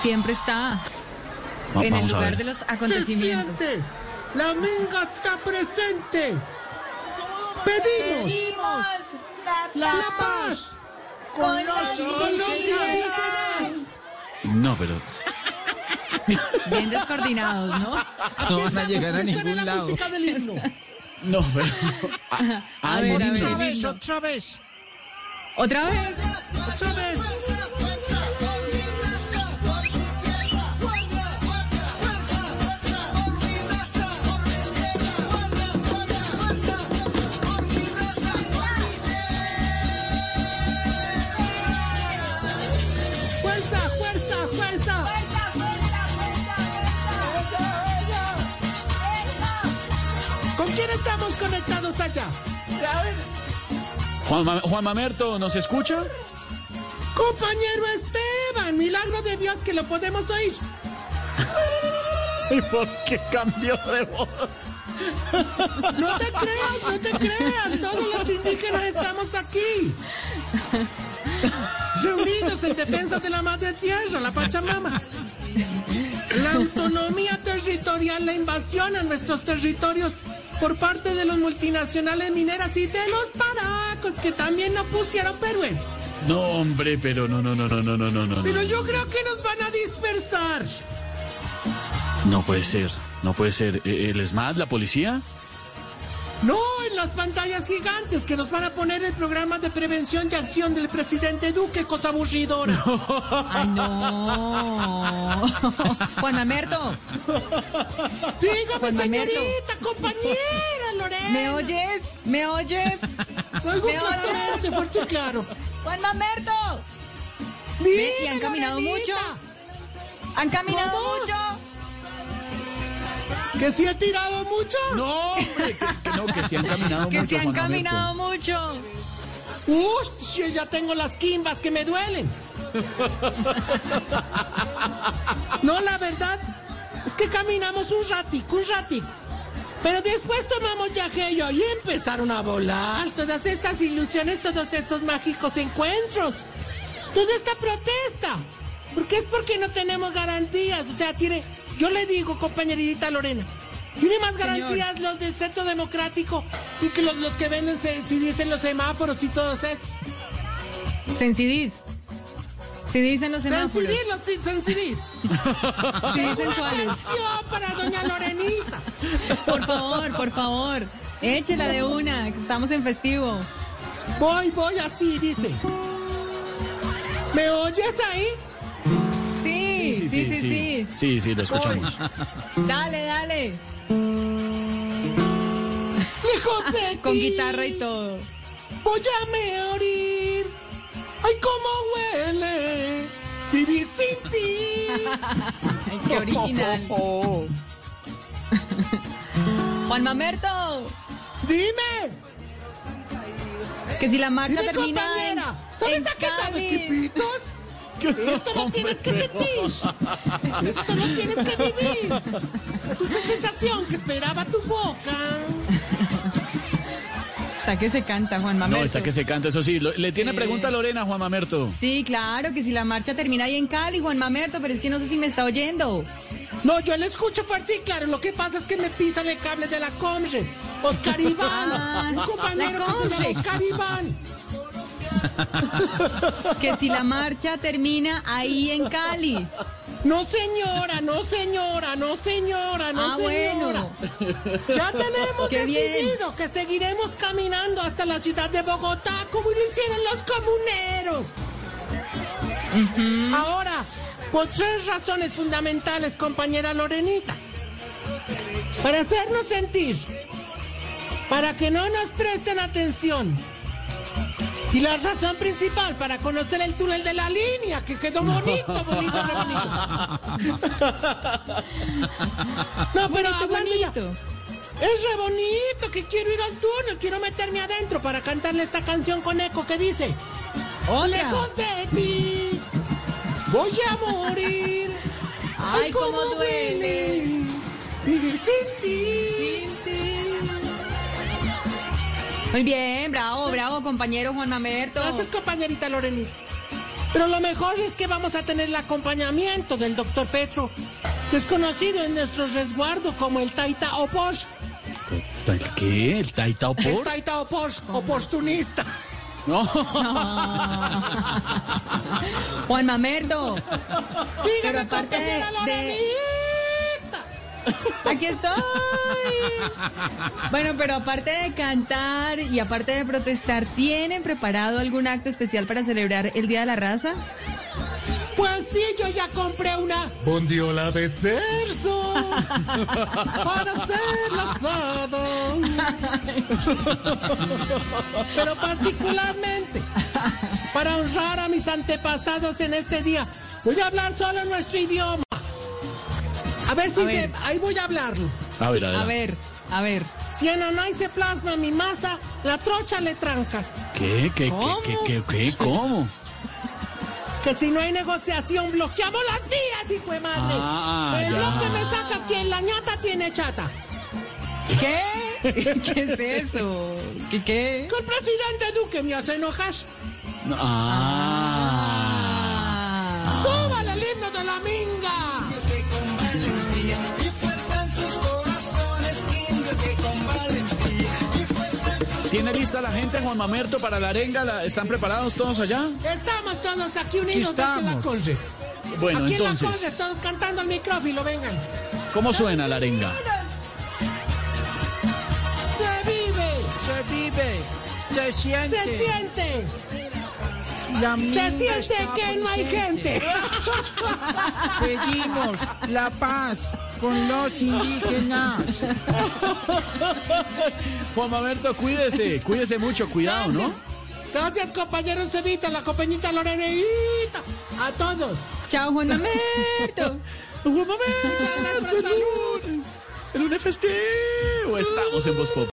Siempre está Va- en el a lugar ver. de los Se acontecimientos. siente. La minga está presente. Pedimos la, paz con los con los indígenas. No, pero. Bien descoordinados, ¿no? No van a llegar a ningún la lado. música del himno. No, pero. Ah, A ah, ver, a no. ver. Otra vez, otra vez. ¿Otra vez? Otra vez. Estamos conectados allá? Juan, Ma- Juan Mamerto, ¿nos escucha? Compañero Esteban, milagro de Dios que lo podemos oír. ¿Y por qué cambió de voz? No te creas, no te creas, todos los indígenas estamos aquí. Reunidos en defensa de la madre tierra, la Pachamama. La autonomía territorial, la invasión a nuestros territorios por parte de los multinacionales mineras y de los paracos que también no pusieron Perúes. No, hombre, pero no, no, no, no, no, no, no, no. Pero yo creo que nos van a dispersar. No puede ser, no puede ser. Eh, ¿El SMAT, la policía? No, en las pantallas gigantes que nos van a poner el programa de prevención y acción del presidente Duque, cosa aburridora. Ay, no. Juan Mamerto, Dígame, Juan Mamerto. señorita, compañera Lorena. ¿me oyes? ¿Me oyes? ¿Me oyes? claramente, fuerte y claro. Juan Mamerto, Dime, ¿y han caminado Lorenita, ¿han caminado ¿Cómo? mucho? ¿Que si he tirado mucho? No, hombre, que, que no, que sí han caminado Que mucho. se han Juan caminado mucho. Uy, yo ya tengo las quimbas que me duelen. No, la verdad es que caminamos un ratico, un ratico. Pero después tomamos yajeyo y empezaron a volar todas estas ilusiones, todos estos mágicos encuentros. Toda esta protesta. Porque es porque no tenemos garantías. O sea, tiene, yo le digo, compañerita Lorena, tiene más garantías los del Centro Democrático y que los, los que venden, si dicen los semáforos y todo eso. Sensidis. Si dicen los semáforos. Sensidis, los cuáles. Canción para doña Lorenita. Por favor, por favor. Échela de una, que estamos en festivo. Voy, voy así, dice. ¿Me oyes ahí? Sí, sí, sí, sí. Sí, sí, lo escuchamos. Dale, dale. Lejos de Con ti, guitarra y todo. Voy a morir. Ay, cómo huele. Vivir sin ti. Ay, qué original. Juan Mamerto, Dime. que si la marcha Dime, termina en, compañera. ¿Sabes en a qué sabe, Cali. Esto lo tienes que sentir. Esto lo tienes que vivir. Dulce sensación que esperaba tu boca. Está que se canta, Juan No, Mamerto. está que se canta, eso sí. Le tiene pregunta a Lorena, Juan Mamerto. Sí, claro, que si la marcha termina ahí en Cali, Juan Mamerto, pero es que no sé si me está oyendo. No, yo le escucho fuerte y claro. Lo que pasa es que me pisan el cable de la Comres. Oscar Iván. Ah, un compañero la que se llama Comrex. Oscar Iván. Que si la marcha termina ahí en Cali. No, señora, no, señora, no, señora, no, Ah, señora. bueno. Ya tenemos Qué bien. decidido que seguiremos caminando hasta la ciudad de Bogotá como lo hicieron los comuneros. Ahora, por tres razones fundamentales, compañera Lorenita. Para hacernos sentir, para que no nos presten atención. Y la razón principal para conocer el túnel de la línea, que quedó bonito, bonito, re bonito. No, pero Bonito, hablando ya, bonito. es re bonito que quiero ir al túnel, quiero meterme adentro para cantarle esta canción con eco que dice Otra. Lejos de ti, voy a morir. Ay, cómo duele. Vivir sin ti. Sí. Muy bien, bravo, bravo, compañero Juan Mamerto. Gracias, compañerita Lorenita. Pero lo mejor es que vamos a tener el acompañamiento del doctor Petro, que es conocido en nuestro resguardo como el Taita Oposh. ¿El qué? ¿El Taita El Opor? Taita Oposh, oportunista. No. Juan Mamerto, Dígame, Pero aparte de-. Aquí estoy. Bueno, pero aparte de cantar y aparte de protestar, ¿tienen preparado algún acto especial para celebrar el Día de la Raza? Pues sí, yo ya compré una bondiola de cerdo para hacer la asada. Pero particularmente para honrar a mis antepasados en este día, voy a hablar solo nuestro idioma. A ver si A ver. ahí voy a hablarlo. A ver, A adelante. ver, a ver. Si en Anay se plasma mi masa, la trocha le tranca. ¿Qué? ¿Qué? ¿Cómo? ¿Qué? ¿Qué? ¿Cómo? Que si no hay negociación, bloqueamos las vías, hijo de madre. Ah, El ya. bloque me saca quien la ñata tiene chata. ¿Qué? ¿Qué es eso? ¿Qué qué? Que el presidente Duque me hace enojar. No, Ah. Ah. ¡Súbale el himno de la minga! ¿Tiene lista la gente, Juan Mamerto, para la arenga? ¿La- ¿Están preparados todos allá? Estamos todos aquí unidos desde la Conres. Bueno, aquí en la Conres, entonces, todos cantando al micrófono, vengan. ¿cómo suena la arenga? Se vive, Se vive, se siente. se siente, la se siente que no hay gente. Pedimos la paz con los indígenas. Juan Mamerto, cuídese, cuídese mucho, cuidado, ¿no? Gracias, compañeros Evita, la compañita Lorenita, a todos. Chao, Juan Mamerto. Juan Mamerto, Muchas gracias por el saludo. el lunes festivo. Estamos en Voz Pop.